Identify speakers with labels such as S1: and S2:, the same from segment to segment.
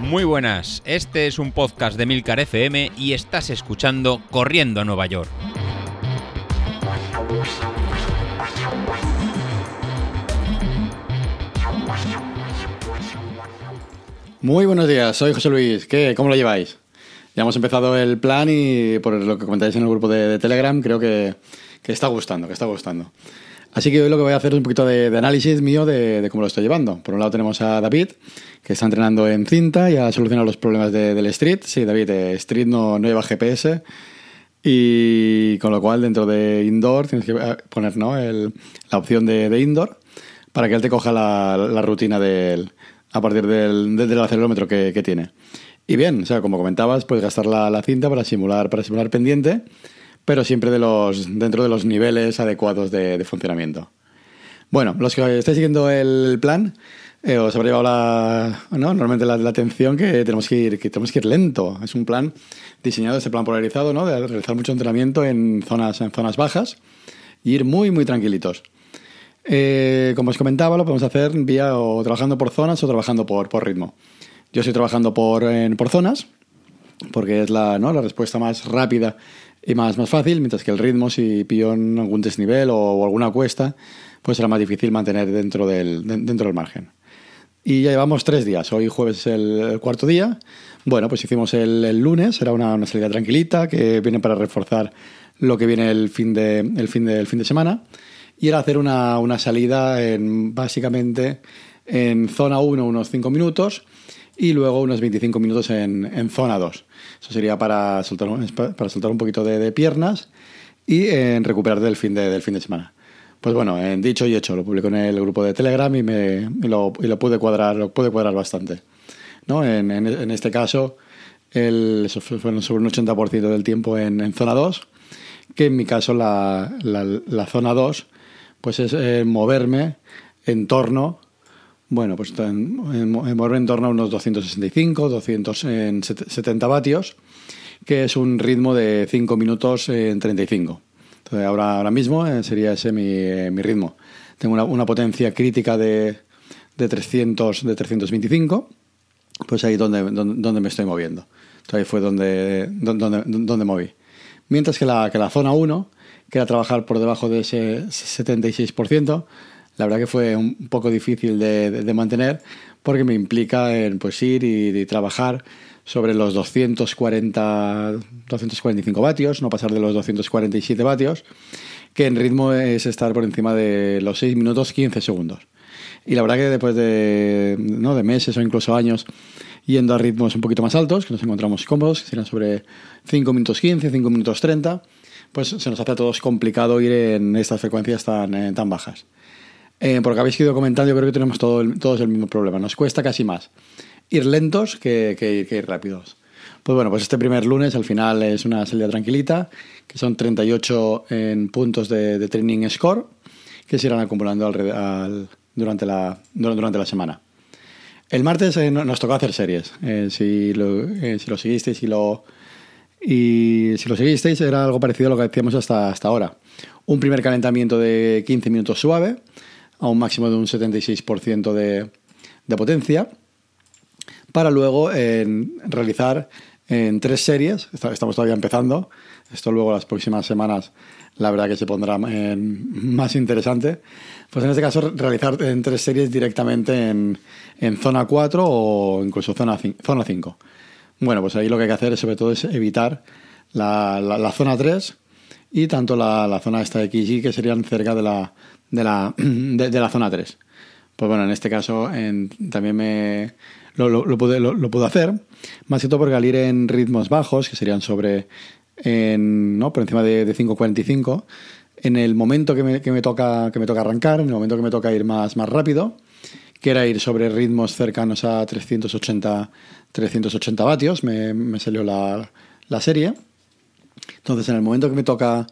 S1: Muy buenas, este es un podcast de Milcar FM y estás escuchando Corriendo a Nueva York.
S2: Muy buenos días, soy José Luis. ¿Qué? ¿Cómo lo lleváis? Ya hemos empezado el plan y por lo que comentáis en el grupo de, Telegram, creo que, que, está gustando, que está gustando. Así que hoy lo que voy a hacer es un poquito de, análisis mío de, cómo lo estoy llevando. Por un lado tenemos a David, que está entrenando en cinta y ha solucionado los problemas del Street. Sí, David, eh, Street no, no lleva GPS. Y con lo cual dentro de Indoor tienes que eh, poner ¿no? la opción de, Indoor para que él te coja la, rutina del, a partir del, del acelerómetro que, que, tiene. Y bien, o sea, como comentabas, puedes gastar la, la cinta para simular, para simular pendiente pero siempre de los, dentro de los niveles adecuados de, funcionamiento. Bueno, los que estáis siguiendo el plan, eh, os habrá llevado la, ¿no? normalmente la, atención que tenemos que, ir, que tenemos que ir lento. Es un plan diseñado, este plan polarizado, ¿no? de realizar mucho entrenamiento en zonas, en zonas bajas y ir muy, muy tranquilitos. Eh, como os comentaba, lo podemos hacer vía o trabajando por zonas o trabajando por, por ritmo. Yo estoy trabajando por, por zonas, porque es la, ¿no? la respuesta más rápida y más, más fácil, mientras que el ritmo, si pillo en algún desnivel o, alguna cuesta, pues será más difícil mantener dentro del, dentro del margen. Y ya llevamos tres días. Hoy jueves es el, cuarto día. Bueno, pues hicimos el, lunes, era una, una, salida tranquilita que viene para reforzar lo que viene el fin de, el fin de, fin de semana. Y era hacer una, una salida en, básicamente en zona 1 unos 5 minutos y luego unos 25 minutos en, en zona 2. Eso sería para soltar, para soltar un poquito de, piernas y en recuperar del fin de, del fin de semana. Pues bueno, en dicho y hecho, lo publico en el grupo de Telegram y, me, lo, y lo, pude cuadrar, lo pude cuadrar bastante. ¿no? En, en, este caso, el, eso fue sobre un 80% del tiempo en, zona 2, que en mi caso la, la, zona 2 pues es eh, moverme en torno bueno, pues moverme en torno a unos 265, 270 vatios, que es un ritmo de 5 minutos en 35. Entonces ahora, ahora mismo eh, sería ese mi, eh, mi ritmo. Tengo una, una, potencia crítica de, de, 300, de 325, pues ahí donde, donde, donde me estoy moviendo. Entonces ahí fue donde, donde, donde moví. Mientras que la, que la zona 1, que era trabajar por debajo de ese 76%, la verdad que fue un poco difícil de, mantener porque me implica en pues, ir y, trabajar sobre los 240, 245 vatios, no pasar de los 247 vatios, que en ritmo es estar por encima de los 6 minutos 15 segundos. Y la verdad que después de, ¿no? de meses o incluso años yendo a ritmos un poquito más altos, que nos encontramos cómodos, que serán sobre 5 minutos 15, 5 minutos 30, pues se nos hace a todos complicado ir en estas frecuencias tan, eh, tan bajas. Eh, porque habéis ido comentando, yo creo que tenemos todo todos el mismo problema. Nos cuesta casi más ir lentos que, ir, rápidos. Pues bueno, pues este primer lunes al final es una salida tranquilita, que son 38 en puntos de, training score, que se irán acumulando durante, la, durante la semana. El martes eh, nos tocó hacer series. Eh, si, lo, si lo seguisteis y lo, y si lo seguisteis, era algo parecido a lo que hacíamos hasta, hasta ahora. Un primer calentamiento de 15 minutos suave, a un máximo de un 76% de, de, potencia, para luego realizar en tres series, estamos todavía empezando, esto luego las próximas semanas la verdad que se pondrá más interesante, pues en este caso realizar en tres series directamente en, en zona 4 o incluso zona, zona 5. Bueno, pues ahí lo que hay que hacer es, sobre todo es evitar la, la, zona 3 y tanto la, la zona esta de XY que serían cerca de la, de la, de, la zona 3. Pues bueno, en este caso también me lo, lo, pude, lo, puedo hacer, más que todo porque al ir en ritmos bajos, que serían sobre, en, ¿no? por encima de, de 5.45, en el momento que me, que, me toca, que me toca arrancar, en el momento que me toca ir más, más rápido, que era ir sobre ritmos cercanos a 380, 380 vatios, me, me salió la, la serie. Entonces, en el momento que me toca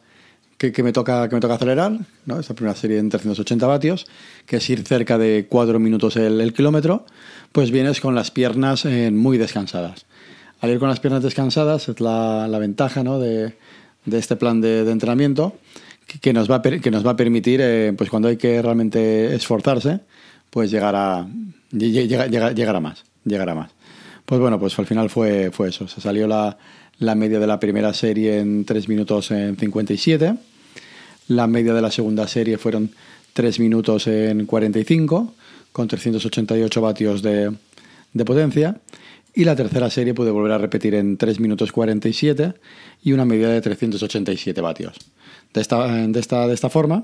S2: que, me toca, que me toca acelerar, ¿no? esta primera serie en 380 vatios, que es ir cerca de 4 minutos el, kilómetro, pues vienes con las piernas eh, muy descansadas. Al ir con las piernas descansadas es la, la ventaja ¿no? de, de, este plan de, de entrenamiento que, nos va a, que nos va a permitir, eh, pues cuando hay que realmente esforzarse, pues llegará, llegará más, llegará más. Pues bueno, pues al final fue, fue eso. Se salió la, la media de la primera serie en 3 minutos en 57. La media de la segunda serie fueron 3 minutos en 45, con 388 vatios de, de potencia. Y la tercera serie pude volver a repetir en 3 minutos 47 y una media de 387 vatios. De esta, de esta, de esta forma,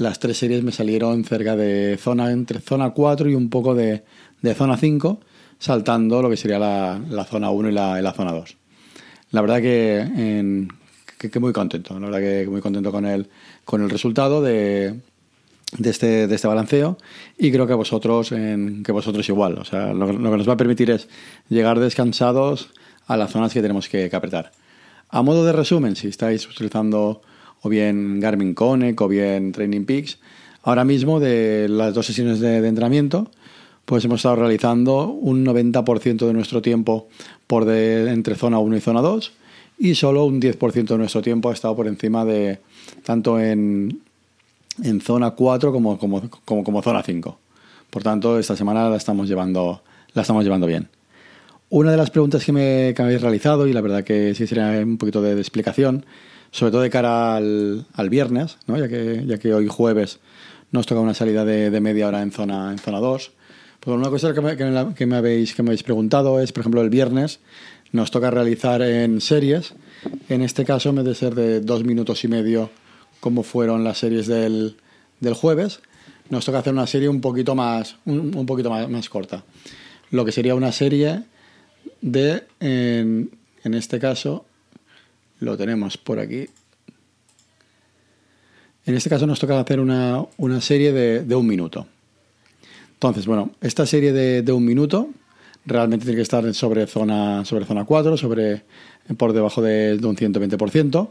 S2: las tres series me salieron cerca de zona, entre zona 4 y un poco de, de zona 5, saltando lo que sería la, la zona 1 y la, y la, zona 2. La verdad que, que, muy contento, la verdad que muy contento con el, con el resultado de, de este, de este balanceo y creo que vosotros, en, que vosotros igual. O sea, lo, lo, que nos va a permitir es llegar descansados a las zonas que tenemos que, que, apretar. A modo de resumen, si estáis utilizando o bien Garmin Connect o bien Training Peaks, ahora mismo de las dos sesiones de entrenamiento, pues hemos estado realizando un 90% de nuestro tiempo por de, entre zona 1 y zona 2 y solo un 10% de nuestro tiempo ha estado por encima de tanto en en zona 4 como, como, como, zona 5. Por tanto, esta semana la estamos llevando, la estamos llevando bien. Una de las preguntas que me, que me habéis realizado, y la verdad que sí sería un poquito de, explicación, sobre todo de cara al, al viernes, ¿no? ya, que, ya que hoy jueves nos toca una salida de, de media hora en zona, en zona 2. Pues una cosa que me, que, me, habéis, que me habéis preguntado es, por ejemplo, el viernes nos toca realizar en series. En este caso, en vez de ser de dos minutos y medio como fueron las series del, del, jueves, nos toca hacer una serie un poquito más, un, un poquito más, más, corta. Lo que sería una serie de, en, en, este caso, lo tenemos por aquí. En este caso nos toca hacer una, una serie de, de, un minuto. Entonces, bueno, esta serie de, un minuto realmente tiene que estar sobre zona, sobre zona 4, sobre, por debajo de, un 120%.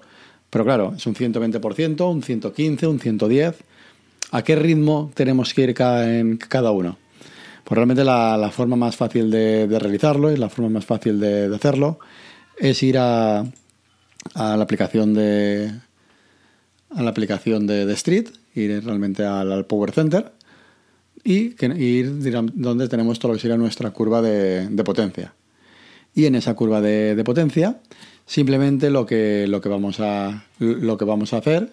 S2: Pero claro, es un 120%, un 115, un 110. ¿A qué ritmo tenemos que ir cada, en cada uno? Pues realmente la, forma más fácil de, realizarlo y la forma más fácil de, hacerlo es ir a, la aplicación de a la aplicación de, Street, ir realmente al, al Power Center y ir donde tenemos todo lo que sería nuestra curva de, potencia. Y en esa curva de, potencia Simplemente lo que, lo que, vamos, a, lo que vamos a hacer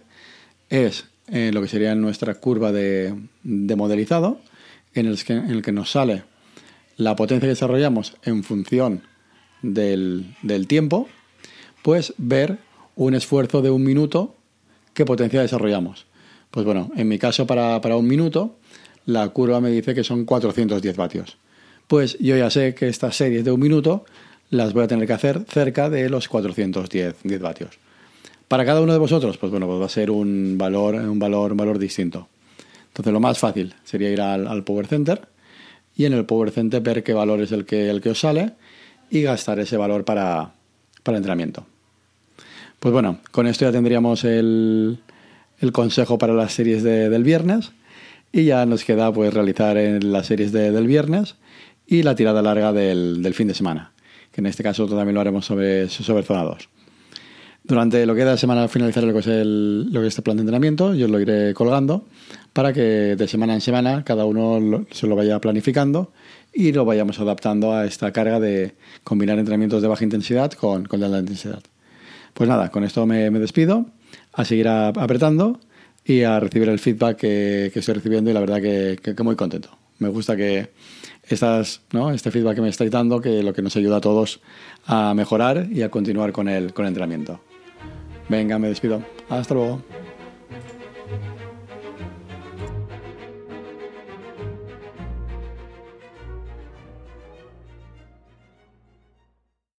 S2: es eh, lo que sería nuestra curva de, de modelizado, en el, que, en el, que, nos sale la potencia que desarrollamos en función del, del tiempo, pues ver un esfuerzo de un minuto, qué potencia desarrollamos. Pues bueno, en mi caso para, para un minuto, la curva me dice que son 410 vatios. Pues yo ya sé que estas series de un minuto las voy a tener que hacer cerca de los 410 10 vatios. Para cada uno de vosotros, pues bueno, pues va a ser un valor, un valor, un valor distinto. Entonces lo más fácil sería ir al, Power Center y en el Power Center ver qué valor es el que, os sale y gastar ese valor para, para entrenamiento. Pues bueno, con esto ya tendríamos el, el consejo para las series de, del viernes y ya nos queda pues realizar en las series de, del viernes y la tirada larga del, fin de semana que en este caso también lo haremos sobre, sobre zona 2. Durante lo que de semana finalizar lo que, es el, lo que es este plan de entrenamiento, yo lo iré colgando para que de semana en semana cada uno se lo vaya planificando y lo vayamos adaptando a esta carga de combinar entrenamientos de baja intensidad con, con de alta intensidad. Pues nada, con esto me, despido, a seguir apretando y a recibir el feedback que, que estoy recibiendo y la verdad que, que, que muy contento. Me gusta que estas, ¿no? este feedback que me estáis dando, que lo que nos ayuda a todos a mejorar y a continuar con el, con el entrenamiento. Venga, me despido. Hasta luego.